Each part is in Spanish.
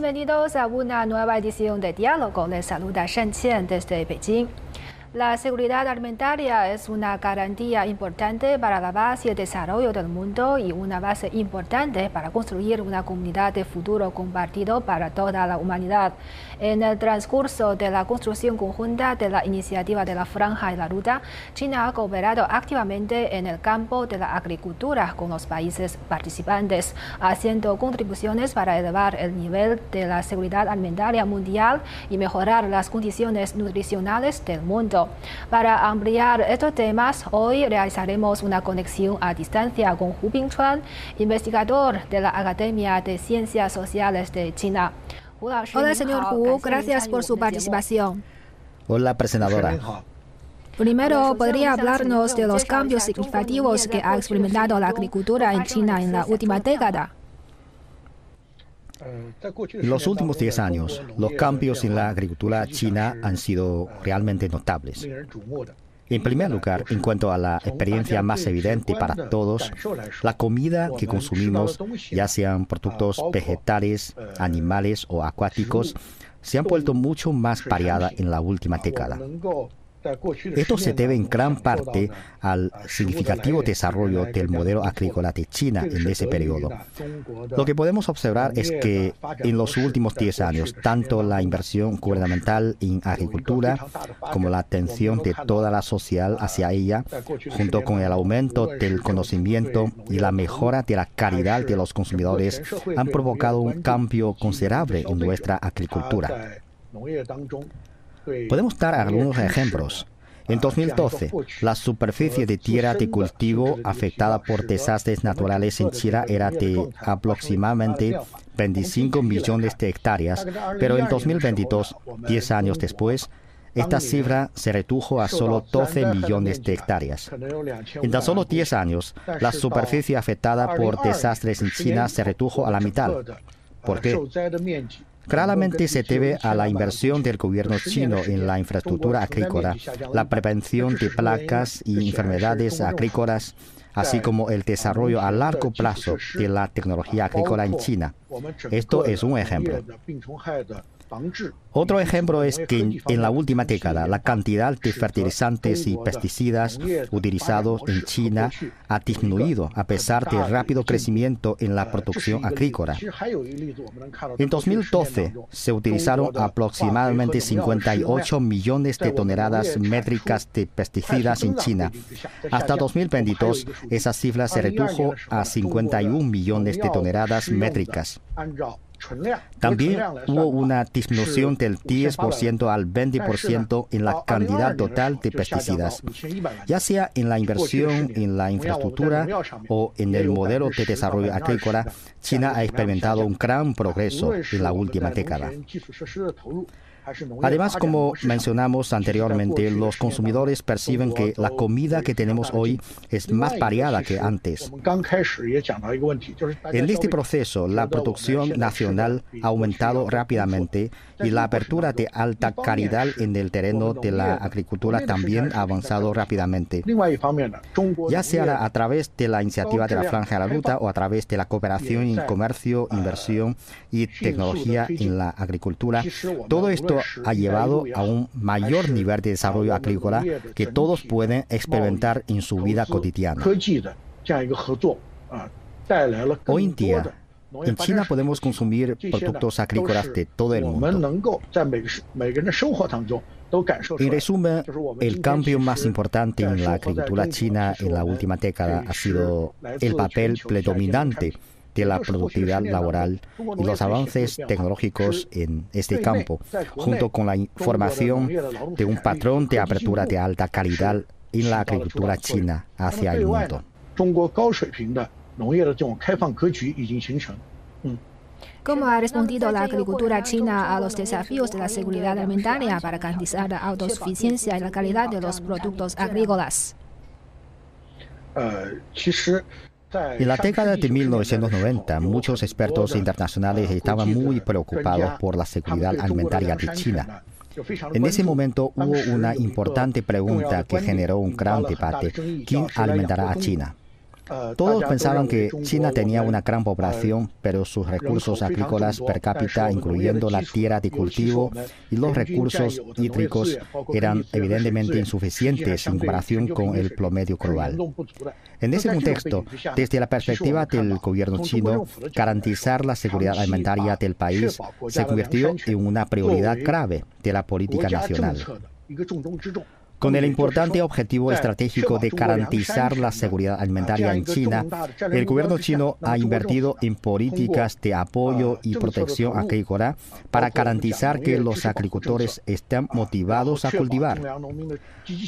Bienvenidos a una nueva edición de Diálogo. Les saluda Shen Qian desde Beijing. La seguridad alimentaria es una garantía importante para la base y el desarrollo del mundo y una base importante para construir una comunidad de futuro compartido para toda la humanidad. En el transcurso de la construcción conjunta de la iniciativa de la Franja y la Ruta, China ha cooperado activamente en el campo de la agricultura con los países participantes, haciendo contribuciones para elevar el nivel de la seguridad alimentaria mundial y mejorar las condiciones nutricionales del mundo. Para ampliar estos temas, hoy realizaremos una conexión a distancia con Hu Bingchuan, investigador de la Academia de Ciencias Sociales de China. Hola, señor Hu, gracias por su participación. Hola, presentadora. Primero, ¿podría hablarnos de los cambios significativos que ha experimentado la agricultura en China en la última década? En los últimos 10 años, los cambios en la agricultura china han sido realmente notables. En primer lugar, en cuanto a la experiencia más evidente para todos, la comida que consumimos, ya sean productos vegetales, animales o acuáticos, se han vuelto mucho más variada en la última década. Esto se debe en gran parte al significativo desarrollo del modelo agrícola de China en ese periodo. Lo que podemos observar es que en los últimos 10 años, tanto la inversión gubernamental en agricultura como la atención de toda la sociedad hacia ella, junto con el aumento del conocimiento y la mejora de la calidad de los consumidores, han provocado un cambio considerable en nuestra agricultura. Podemos dar algunos ejemplos. En 2012, la superficie de tierra de cultivo afectada por desastres naturales en China era de aproximadamente 25 millones de hectáreas, pero en 2022, 10 años después, esta cifra se redujo a solo 12 millones de hectáreas. En tan solo 10 años, la superficie afectada por desastres en China se redujo a la mitad. ¿Por qué? Claramente se debe a la inversión del gobierno chino en la infraestructura agrícola, la prevención de plagas y enfermedades agrícolas, así como el desarrollo a largo plazo de la tecnología agrícola en China. Esto es un ejemplo. Otro ejemplo es que en la última década la cantidad de fertilizantes y pesticidas utilizados en China ha disminuido a pesar del rápido crecimiento en la producción agrícola. En 2012 se utilizaron aproximadamente 58 millones de toneladas métricas de pesticidas en China. Hasta 2022 esa cifra se redujo a 51 millones de toneladas métricas. También hubo una disminución del 10% al 20% en la cantidad total de pesticidas, ya sea en la inversión en la infraestructura o en el modelo de desarrollo agrícola. China ha experimentado un gran progreso en la última década. Además, como mencionamos anteriormente, los consumidores perciben que la comida que tenemos hoy es más variada que antes. En este proceso, la producción nacional ha aumentado rápidamente y la apertura de alta calidad en el terreno de la agricultura también ha avanzado rápidamente. Ya sea a través de la iniciativa de la Franja de la Ruta o a través de la cooperación en comercio, inversión y tecnología en la agricultura, todo esto ha llevado a un mayor nivel de desarrollo agrícola que todos pueden experimentar en su vida cotidiana. Hoy en día, en China podemos consumir productos agrícolas de todo el mundo. En resumen, el cambio más importante en la agricultura china en la última década ha sido el papel predominante de la productividad laboral y los avances tecnológicos en este campo, junto con la formación de un patrón de apertura de alta calidad en la agricultura china hacia el mundo. ¿Cómo ha respondido la agricultura china a los desafíos de la seguridad alimentaria para garantizar la autosuficiencia y la calidad de los productos agrícolas? En la década de 1990, muchos expertos internacionales estaban muy preocupados por la seguridad alimentaria de China. En ese momento hubo una importante pregunta que generó un gran debate. ¿Quién alimentará a China? Todos pensaban que China tenía una gran población, pero sus recursos agrícolas per cápita, incluyendo la tierra de cultivo y los recursos hídricos, eran evidentemente insuficientes en comparación con el promedio global. En ese contexto, desde la perspectiva del gobierno chino, garantizar la seguridad alimentaria del país se convirtió en una prioridad grave de la política nacional. Con el importante objetivo estratégico de garantizar la seguridad alimentaria en China, el gobierno chino ha invertido en políticas de apoyo y protección agrícola para garantizar que los agricultores estén motivados a cultivar.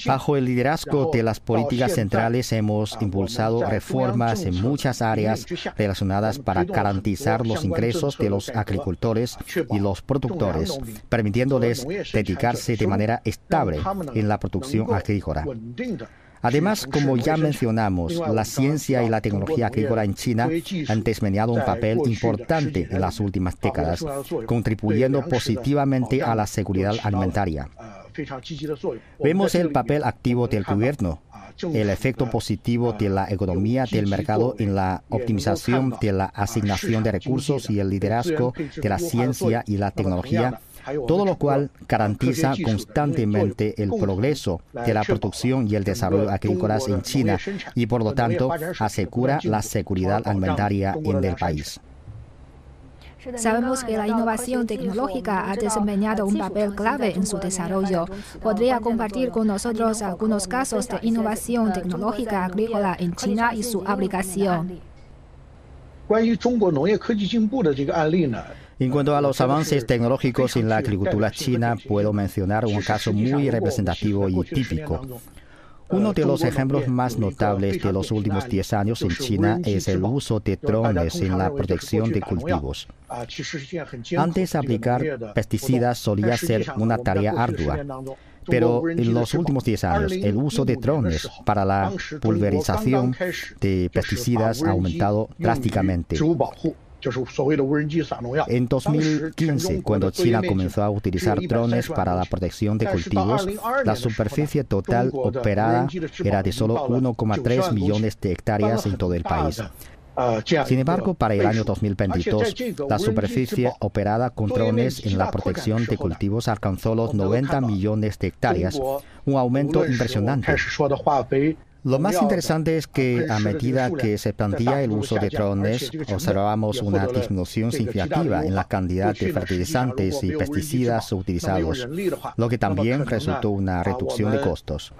Bajo el liderazgo de las políticas centrales hemos impulsado reformas en muchas áreas relacionadas para garantizar los ingresos de los agricultores y los productores, permitiéndoles dedicarse de manera estable en la producción agrícola. Además, como ya mencionamos, la ciencia y la tecnología agrícola en China han desempeñado un papel importante en las últimas décadas, contribuyendo positivamente a la seguridad alimentaria. Vemos el papel activo del gobierno, el efecto positivo de la economía del mercado en la optimización de la asignación de recursos y el liderazgo de la ciencia y la tecnología todo lo cual garantiza constantemente el progreso de la producción y el desarrollo agrícolas en China y por lo tanto asegura la seguridad alimentaria en el país. Sabemos que la innovación tecnológica ha desempeñado un papel clave en su desarrollo. ¿Podría compartir con nosotros algunos casos de innovación tecnológica agrícola en China y su aplicación? En cuanto a los avances tecnológicos en la agricultura china, puedo mencionar un caso muy representativo y típico. Uno de los ejemplos más notables de los últimos 10 años en China es el uso de drones en la protección de cultivos. Antes, aplicar pesticidas solía ser una tarea ardua. Pero en los últimos 10 años, el uso de drones para la pulverización de pesticidas ha aumentado drásticamente. En 2015, cuando China comenzó a utilizar drones para la protección de cultivos, la superficie total operada era de solo 1,3 millones de hectáreas en todo el país. Sin embargo, para el año 2022, la superficie operada con drones en la protección de cultivos alcanzó los 90 millones de hectáreas, un aumento impresionante. Lo más interesante es que a medida que se plantea el uso de drones, observamos una disminución significativa en la cantidad de fertilizantes y pesticidas utilizados, lo que también resultó una reducción de costos.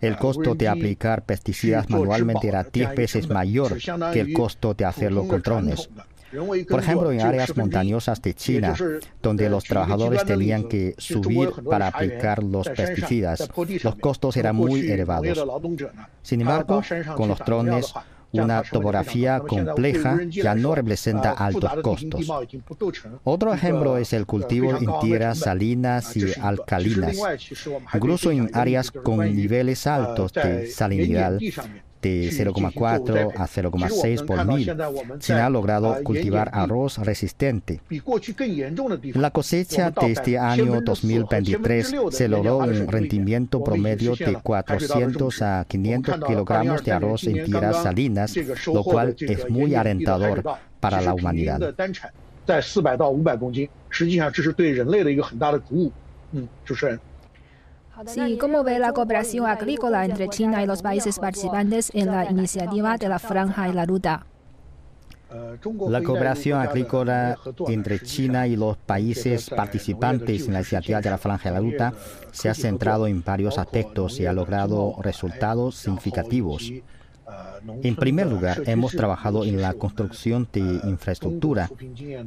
El costo de aplicar pesticidas manualmente era 10 veces mayor que el costo de hacerlo con drones. Por ejemplo, en áreas montañosas de China, donde los trabajadores tenían que subir para aplicar los pesticidas, los costos eran muy elevados. Sin embargo, con los drones, una topografía compleja ya no representa altos costos. Otro ejemplo es el cultivo en tierras salinas y alcalinas. Incluso en áreas con niveles altos de salinidad, de 0,4 a 0,6 por mil. China ha logrado cultivar arroz resistente. En la cosecha de este año 2023 se logró un rendimiento promedio de 400 a 500 kilogramos de arroz en tierras salinas, lo cual es muy alentador para la humanidad. Sí, ¿cómo ve la cooperación agrícola entre China y los países participantes en la iniciativa de la Franja y la Ruta? La cooperación agrícola entre China y los países participantes en la iniciativa de la Franja y la Ruta se ha centrado en varios aspectos y ha logrado resultados significativos. En primer lugar, hemos trabajado en la construcción de infraestructura,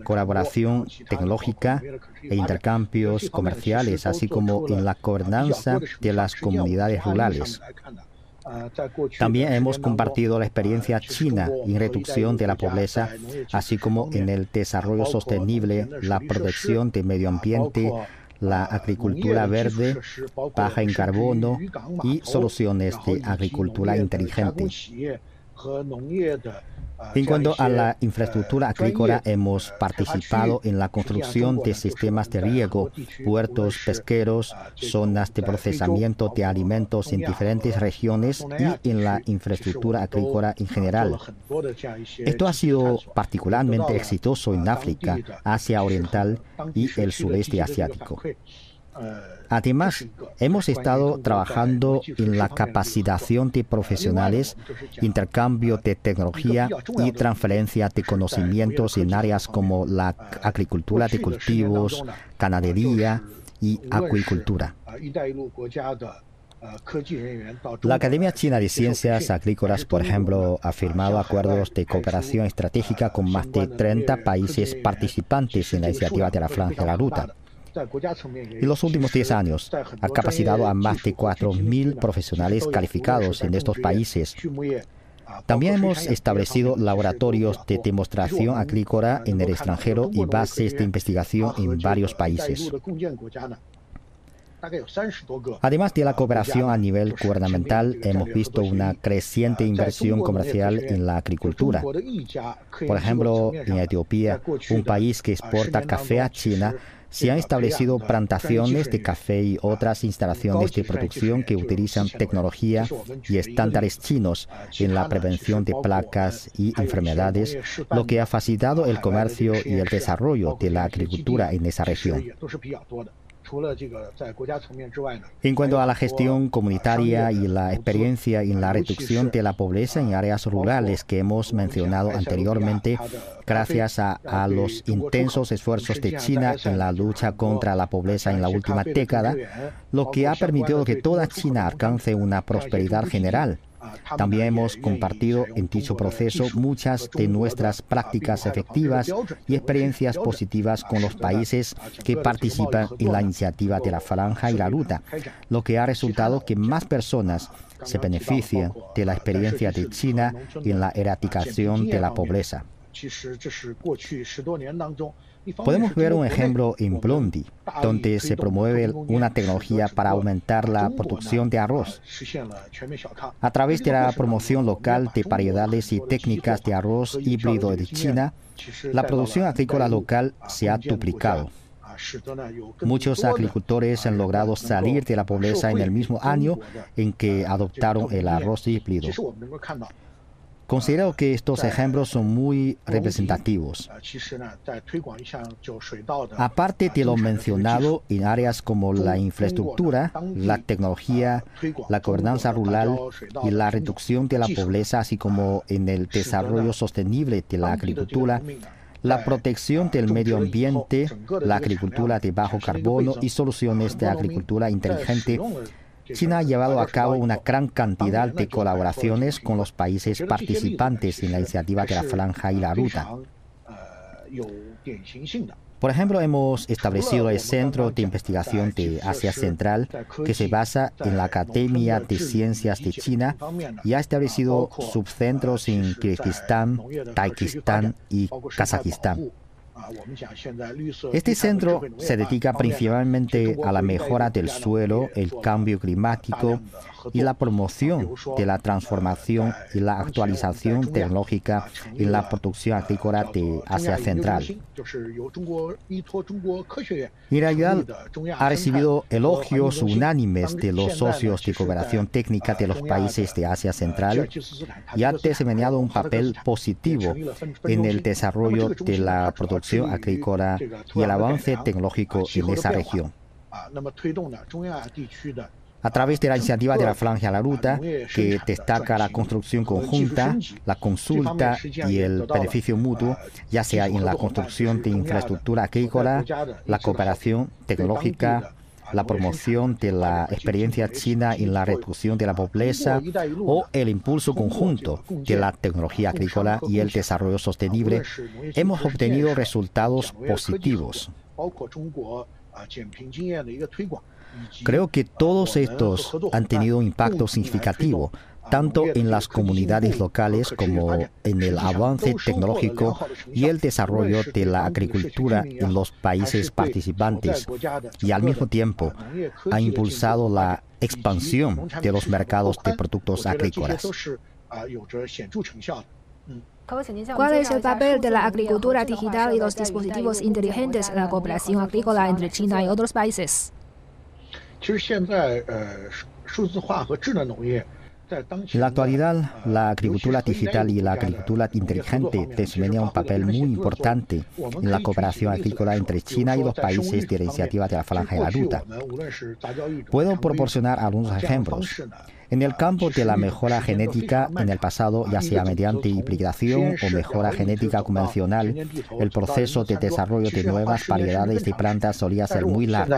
colaboración tecnológica e intercambios comerciales, así como en la gobernanza de las comunidades rurales. También hemos compartido la experiencia china en reducción de la pobreza, así como en el desarrollo sostenible, la protección del medio ambiente, la agricultura verde, baja en carbono y soluciones de agricultura inteligente. En cuanto a la infraestructura agrícola, hemos participado en la construcción de sistemas de riego, puertos pesqueros, zonas de procesamiento de alimentos en diferentes regiones y en la infraestructura agrícola en general. Esto ha sido particularmente exitoso en África, Asia Oriental y el sudeste asiático. Además, hemos estado trabajando en la capacitación de profesionales, intercambio de tecnología y transferencia de conocimientos en áreas como la agricultura de cultivos, ganadería y acuicultura. La Academia China de Ciencias Agrícolas, por ejemplo, ha firmado acuerdos de cooperación estratégica con más de 30 países participantes en la iniciativa de la Franja de la Ruta. En los últimos 10 años ha capacitado a más de 4.000 profesionales calificados en estos países. También hemos establecido laboratorios de demostración agrícola en el extranjero y bases de investigación en varios países. Además de la cooperación a nivel gubernamental, hemos visto una creciente inversión comercial en la agricultura. Por ejemplo, en Etiopía, un país que exporta café a China, se han establecido plantaciones de café y otras instalaciones de producción que utilizan tecnología y estándares chinos en la prevención de placas y enfermedades, lo que ha facilitado el comercio y el desarrollo de la agricultura en esa región. En cuanto a la gestión comunitaria y la experiencia en la reducción de la pobreza en áreas rurales que hemos mencionado anteriormente, gracias a, a los intensos esfuerzos de China en la lucha contra la pobreza en la última década, lo que ha permitido que toda China alcance una prosperidad general. También hemos compartido en dicho proceso muchas de nuestras prácticas efectivas y experiencias positivas con los países que participan en la iniciativa de la franja y la ruta, lo que ha resultado que más personas se beneficien de la experiencia de China en la erradicación de la pobreza. Podemos ver un ejemplo en Blondi, donde se promueve una tecnología para aumentar la producción de arroz. A través de la promoción local de variedades y técnicas de arroz híbrido de China, la producción agrícola local se ha duplicado. Muchos agricultores han logrado salir de la pobreza en el mismo año en que adoptaron el arroz híbrido. Considero que estos ejemplos son muy representativos. Aparte de lo mencionado en áreas como la infraestructura, la tecnología, la gobernanza rural y la reducción de la pobreza, así como en el desarrollo sostenible de la agricultura, la protección del medio ambiente, la agricultura de bajo carbono y soluciones de agricultura inteligente China ha llevado a cabo una gran cantidad de colaboraciones con los países participantes en la iniciativa de la Franja y la Ruta. Por ejemplo, hemos establecido el Centro de Investigación de Asia Central, que se basa en la Academia de Ciencias de China y ha establecido subcentros en Kirguistán, Tayikistán y Kazajistán. Este centro se dedica principalmente a la mejora del suelo, el cambio climático y la promoción de la transformación y la actualización tecnológica en la producción agrícola de Asia Central. En realidad, ha recibido elogios unánimes de los socios de cooperación técnica de los países de Asia Central y ha desempeñado un papel positivo en el desarrollo de la producción agrícola y el avance tecnológico en esa región a través de la iniciativa de la Franja la Ruta, que destaca la construcción conjunta, la consulta y el beneficio mutuo, ya sea en la construcción de infraestructura agrícola, la cooperación tecnológica, la promoción de la experiencia china en la reducción de la pobreza o el impulso conjunto de la tecnología agrícola y el desarrollo sostenible, hemos obtenido resultados positivos. Creo que todos estos han tenido un impacto significativo, tanto en las comunidades locales como en el avance tecnológico y el desarrollo de la agricultura en los países participantes, y al mismo tiempo ha impulsado la expansión de los mercados de productos agrícolas. ¿Cuál es el papel de la agricultura digital y los dispositivos inteligentes en la cooperación agrícola entre China y otros países? En la actualidad, la agricultura digital y la agricultura inteligente desempeñan un papel muy importante en la cooperación agrícola entre China y los países de la iniciativa de la Franja de la Ruta. Puedo proporcionar algunos ejemplos. En el campo de la mejora genética, en el pasado, ya sea mediante hibridación o mejora genética convencional, el proceso de desarrollo de nuevas variedades de plantas solía ser muy largo.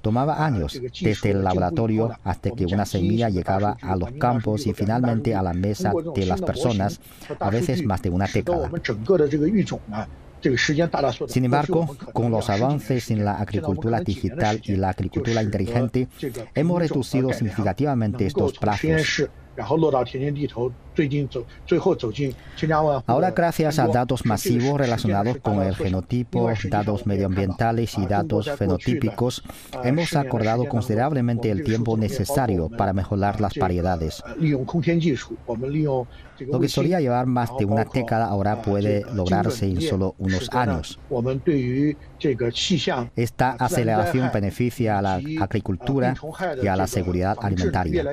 Tomaba años desde el laboratorio hasta que una semilla llegaba a los campos y finalmente a la mesa de las personas, a veces más de una década. Sin embargo, con los avances en la agricultura digital y la agricultura inteligente, hemos reducido significativamente estos plazos. Ahora, gracias a datos masivos relacionados con el genotipo, datos medioambientales y datos fenotípicos, hemos acordado considerablemente el tiempo necesario para mejorar las variedades. Lo que solía llevar más de una década ahora puede lograrse en solo unos años. Esta aceleración beneficia a la agricultura y a la seguridad alimentaria.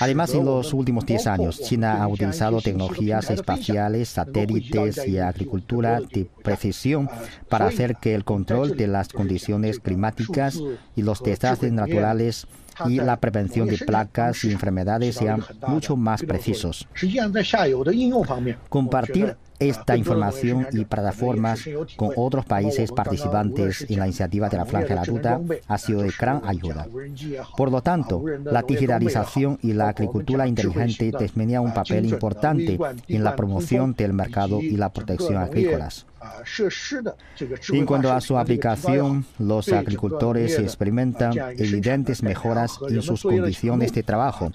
Además, en los últimos 10 años, China ha utilizado tecnologías espaciales, satélites y agricultura de precisión para hacer que el control de las condiciones climáticas y los desastres naturales y la prevención de placas y enfermedades sean mucho más precisos. Compartir esta información y plataformas con otros países participantes en la iniciativa de la Franja de la Ruta ha sido de gran ayuda. Por lo tanto, la digitalización y la agricultura inteligente desempeñan un papel importante en la promoción del mercado y la protección agrícolas. En cuanto a su aplicación, los agricultores experimentan evidentes mejoras en sus condiciones de trabajo.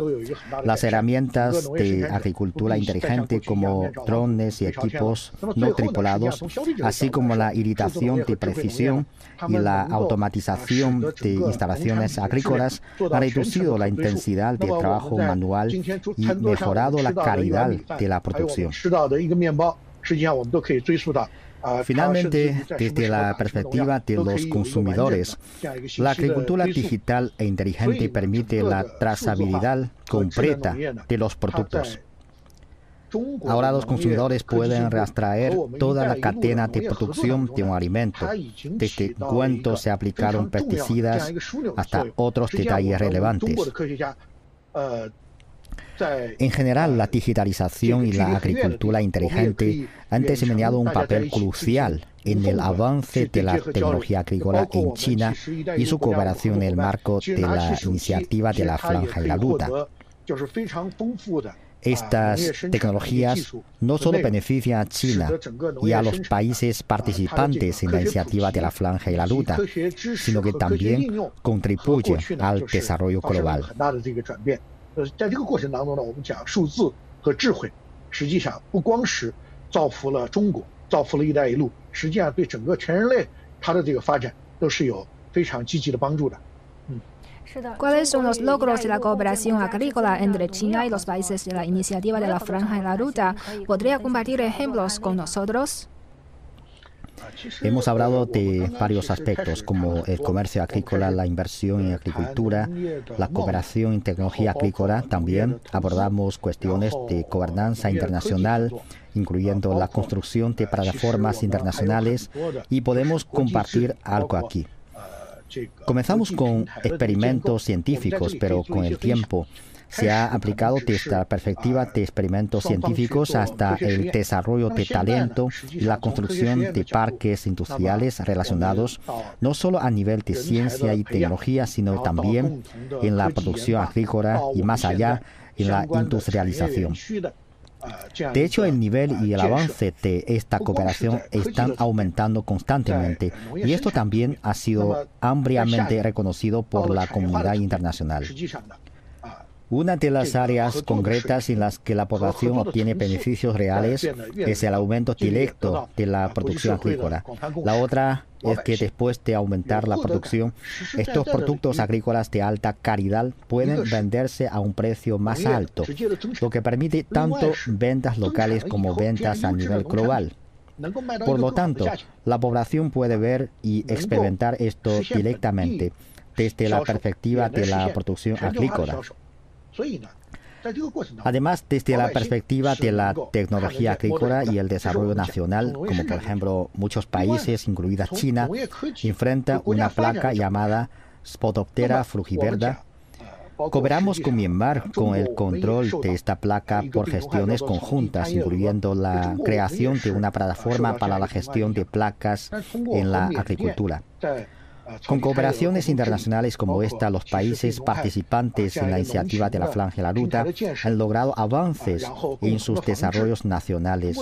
Las herramientas de agricultura inteligente como drones y equipos no tripulados, así como la irritación de precisión y la automatización de instalaciones agrícolas, han reducido la intensidad del trabajo manual y mejorado la calidad de la producción. Finalmente, desde la perspectiva de los consumidores, la agricultura digital e inteligente permite la trazabilidad completa de los productos. Ahora los consumidores pueden rastrear toda la cadena de producción de un alimento, desde cuánto se aplicaron pesticidas hasta otros detalles relevantes. En general, la digitalización y la agricultura inteligente han desempeñado un papel crucial en el avance de la tecnología agrícola en China y su cooperación en el marco de la iniciativa de la Franja y la Ruta. Estas tecnologías no solo benefician a China y a los países participantes en la iniciativa de la Franja y la Ruta, sino que también contribuyen al desarrollo global. 呃，在这个过程当中呢，我们讲数字和智慧，实际上不光是造福了中国，造福了一带一路，实际上对整个全人类它的这个发展都是有非常积极的帮助的。嗯，是的。¿Cuáles son los logros de la cooperación agrícola entre China y los países de la iniciativa de la Franja en la Ruta? ¿Podría compartir ejemplos con nosotros? Hemos hablado de varios aspectos como el comercio agrícola, la inversión en agricultura, la cooperación en tecnología agrícola. También abordamos cuestiones de gobernanza internacional, incluyendo la construcción de plataformas internacionales y podemos compartir algo aquí. Comenzamos con experimentos científicos, pero con el tiempo se ha aplicado desde la perspectiva de experimentos científicos hasta el desarrollo de talento y la construcción de parques industriales relacionados no solo a nivel de ciencia y tecnología, sino también en la producción agrícola y más allá en la industrialización. De hecho, el nivel y el avance de esta cooperación están aumentando constantemente y esto también ha sido ampliamente reconocido por la comunidad internacional. Una de las áreas concretas en las que la población obtiene beneficios reales es el aumento directo de la producción agrícola. La otra es que después de aumentar la producción, estos productos agrícolas de alta calidad pueden venderse a un precio más alto, lo que permite tanto ventas locales como ventas a nivel global. Por lo tanto, la población puede ver y experimentar esto directamente desde la perspectiva de la producción agrícola. Además, desde la perspectiva de la tecnología agrícola y el desarrollo nacional, como por ejemplo muchos países, incluida China, enfrentan una placa llamada Spodoptera frugiverda. Cooperamos con Myanmar con el control de esta placa por gestiones conjuntas, incluyendo la creación de una plataforma para la gestión de placas en la agricultura. Con cooperaciones internacionales como esta, los países participantes en la iniciativa de la Franja de la Ruta han logrado avances en sus desarrollos nacionales,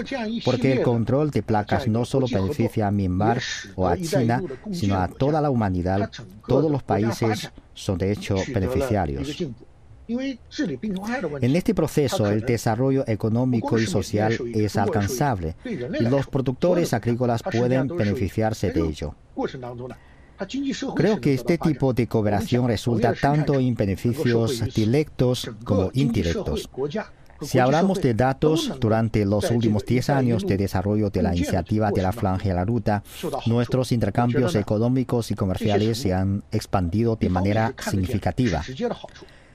porque el control de placas no solo beneficia a Myanmar o a China, sino a toda la humanidad. Todos los países son de hecho beneficiarios. En este proceso, el desarrollo económico y social es alcanzable y los productores agrícolas pueden beneficiarse de ello. Creo que este tipo de cooperación resulta tanto en beneficios directos como indirectos. Si hablamos de datos, durante los últimos 10 años de desarrollo de la iniciativa de la Franja de la Ruta, nuestros intercambios económicos y comerciales se han expandido de manera significativa.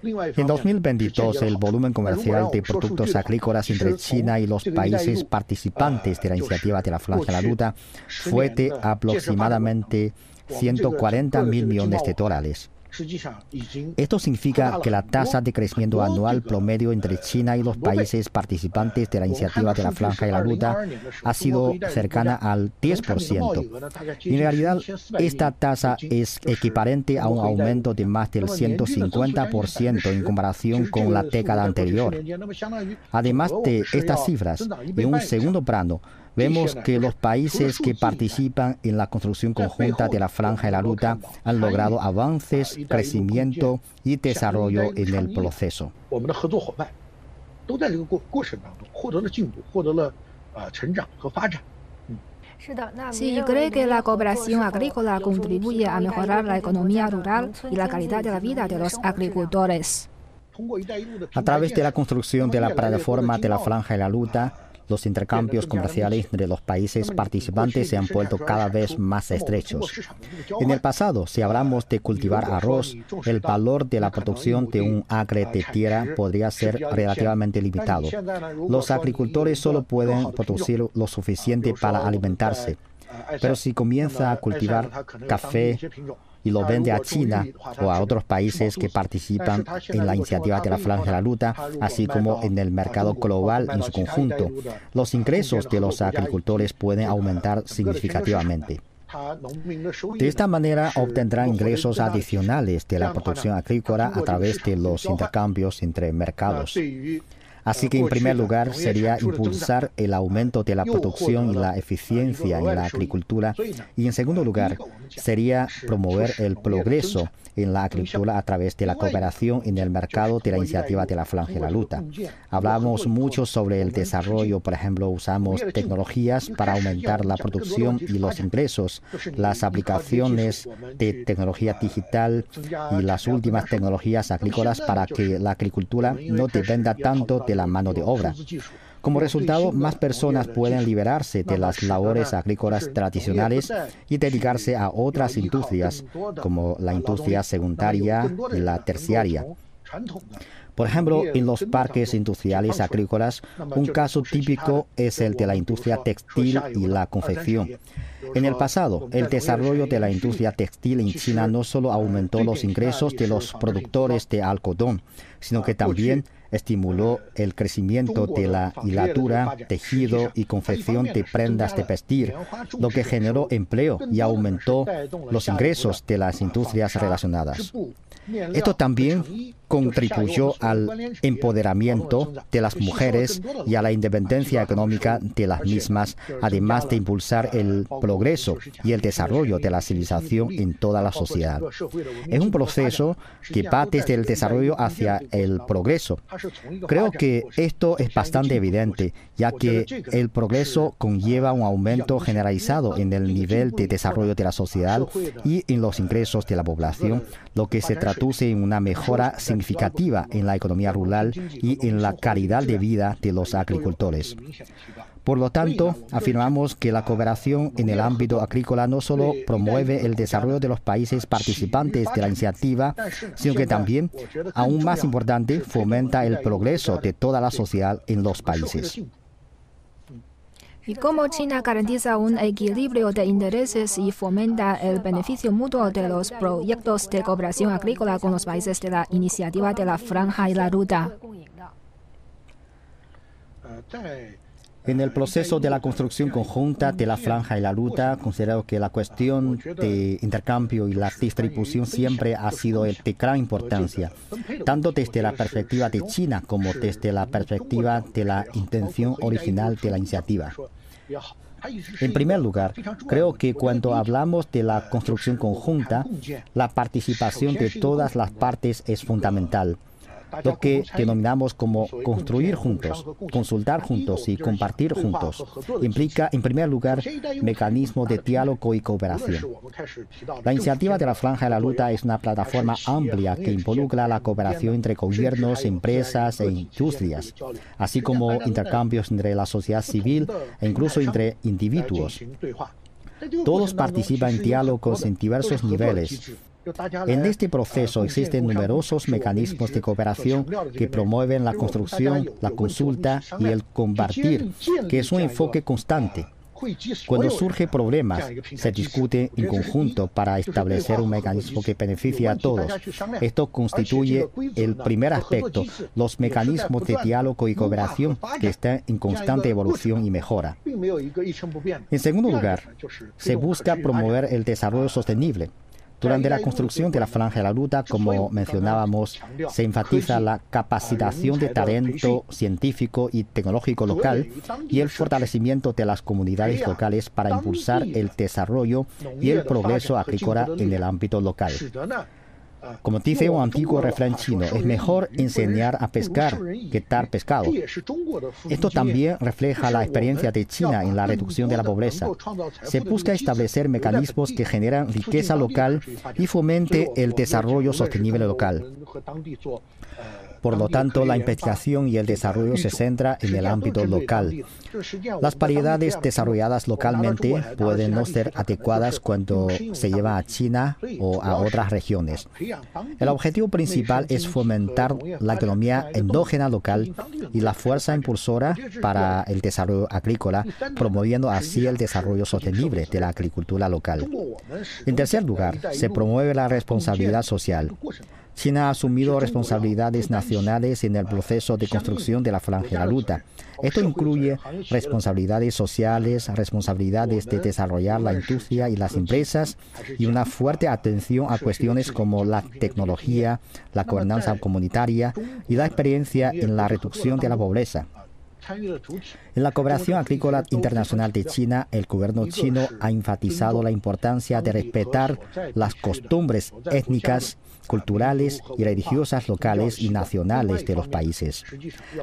En 2022, el volumen comercial de productos agrícolas entre China y los países participantes de la iniciativa de la Franja de la Ruta fue de aproximadamente 140 mil millones de dólares. Esto significa que la tasa de crecimiento anual promedio entre China y los países participantes de la iniciativa de la Franja de la Ruta ha sido cercana al 10%. En realidad, esta tasa es equivalente a un aumento de más del 150% en comparación con la década anterior. Además de estas cifras, en un segundo plano, vemos que los países que participan en la construcción conjunta de la franja de la ruta han logrado avances, crecimiento y desarrollo en el proceso. Sí, cree que la cooperación agrícola contribuye a mejorar la economía rural y la calidad de la vida de los agricultores. A través de la construcción de la plataforma de la franja de la ruta, los intercambios comerciales entre los países participantes se han vuelto cada vez más estrechos. En el pasado, si hablamos de cultivar arroz, el valor de la producción de un acre de tierra podría ser relativamente limitado. Los agricultores solo pueden producir lo suficiente para alimentarse. Pero si comienza a cultivar café, y lo vende a China o a otros países que participan en la iniciativa de la Franja de la Ruta, así como en el mercado global en su conjunto. Los ingresos de los agricultores pueden aumentar significativamente. De esta manera obtendrán ingresos adicionales de la producción agrícola a través de los intercambios entre mercados. Así que en primer lugar sería impulsar el aumento de la producción y la eficiencia en la agricultura. y en segundo lugar sería promover el progreso en la agricultura a través de la cooperación en el mercado de la iniciativa de la Luta. Hablamos mucho sobre el desarrollo, por ejemplo, usamos tecnologías para aumentar la producción y los ingresos, las aplicaciones de tecnología digital y las últimas tecnologías agrícolas para que la agricultura no dependa tanto de la mano de obra. Como resultado, más personas pueden liberarse de las labores agrícolas tradicionales y dedicarse a otras industrias, como la industria secundaria y la terciaria. Por ejemplo, en los parques industriales agrícolas, un caso típico es el de la industria textil y la confección. En el pasado, el desarrollo de la industria textil en China no solo aumentó los ingresos de los productores de algodón, sino que también estimuló el crecimiento de la hilatura, tejido y confección de prendas de vestir, lo que generó empleo y aumentó los ingresos de las industrias relacionadas. Esto también contribuyó al empoderamiento de las mujeres y a la independencia económica de las mismas, además de impulsar el progreso y el desarrollo de la civilización en toda la sociedad. Es un proceso que va desde el desarrollo hacia el progreso. Creo que esto es bastante evidente, ya que el progreso conlleva un aumento generalizado en el nivel de desarrollo de la sociedad y en los ingresos de la población, lo que se traduce en una mejora significativa en la economía rural y en la calidad de vida de los agricultores. Por lo tanto, afirmamos que la cooperación en el ámbito agrícola no solo promueve el desarrollo de los países participantes de la iniciativa, sino que también, aún más importante, fomenta el progreso de toda la sociedad en los países. ¿Y cómo China garantiza un equilibrio de intereses y fomenta el beneficio mutuo de los proyectos de cooperación agrícola con los países de la iniciativa de la Franja y la Ruta? En el proceso de la construcción conjunta de la franja y la ruta, considero que la cuestión de intercambio y la distribución siempre ha sido de gran importancia, tanto desde la perspectiva de China como desde la perspectiva de la intención original de la iniciativa. En primer lugar, creo que cuando hablamos de la construcción conjunta, la participación de todas las partes es fundamental lo que denominamos como construir juntos, consultar juntos y compartir juntos. Implica, en primer lugar, mecanismos de diálogo y cooperación. La iniciativa de la Franja de la Luta es una plataforma amplia que involucra la cooperación entre gobiernos, empresas e industrias, así como intercambios entre la sociedad civil e incluso entre individuos. Todos participan en diálogos en diversos niveles, en este proceso existen numerosos mecanismos de cooperación que promueven la construcción, la consulta y el compartir, que es un enfoque constante. Cuando surgen problemas, se discute en conjunto para establecer un mecanismo que beneficie a todos. Esto constituye el primer aspecto, los mecanismos de diálogo y cooperación que están en constante evolución y mejora. En segundo lugar, se busca promover el desarrollo sostenible. Durante la construcción de la franja de la ruta, como mencionábamos, se enfatiza la capacitación de talento científico y tecnológico local y el fortalecimiento de las comunidades locales para impulsar el desarrollo y el progreso agrícola en el ámbito local. Como dice un antiguo refrán chino, es mejor enseñar a pescar que dar pescado. Esto también refleja la experiencia de China en la reducción de la pobreza. Se busca establecer mecanismos que generan riqueza local y fomente el desarrollo sostenible local. Por lo tanto, la investigación y el desarrollo se centra en el ámbito local. Las variedades desarrolladas localmente pueden no ser adecuadas cuando se lleva a China o a otras regiones. El objetivo principal es fomentar la economía endógena local y la fuerza impulsora para el desarrollo agrícola, promoviendo así el desarrollo sostenible de la agricultura local. En tercer lugar, se promueve la responsabilidad social. China ha asumido responsabilidades nacionales en el proceso de construcción de la franja de la ruta. Esto incluye responsabilidades sociales, responsabilidades de desarrollar la industria y las empresas y una fuerte atención a cuestiones como la tecnología, la gobernanza comunitaria y la experiencia en la reducción de la pobreza. En la cooperación agrícola internacional de China, el gobierno chino ha enfatizado la importancia de respetar las costumbres étnicas culturales y religiosas locales y nacionales de los países.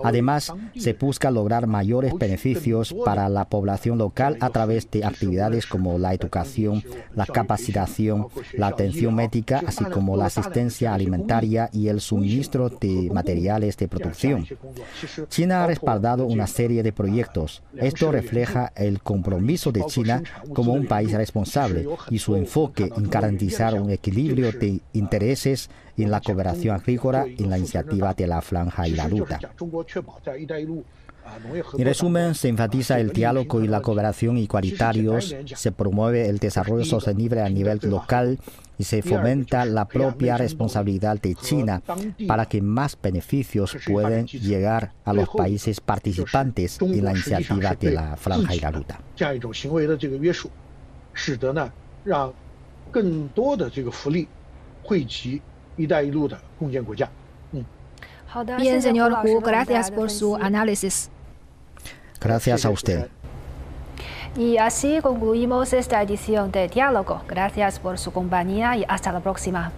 Además, se busca lograr mayores beneficios para la población local a través de actividades como la educación, la capacitación, la atención médica, así como la asistencia alimentaria y el suministro de materiales de producción. China ha respaldado una serie de proyectos. Esto refleja el compromiso de China como un país responsable y su enfoque en garantizar un equilibrio de intereses en la cooperación agrícola en la iniciativa de la Franja y la Ruta. En resumen, se enfatiza el diálogo y la cooperación igualitarios, se promueve el desarrollo sostenible a nivel local y se fomenta la propia responsabilidad de China para que más beneficios puedan llegar a los países participantes en la iniciativa de la Franja y la Ruta. 汇集“一带一路”的共建国家。嗯。 Bien, señor Hu, gracias por su análisis. Gracias a usted. Y así concluimos esta edición de Diálogo. Gracias por su compañía y hasta la próxima.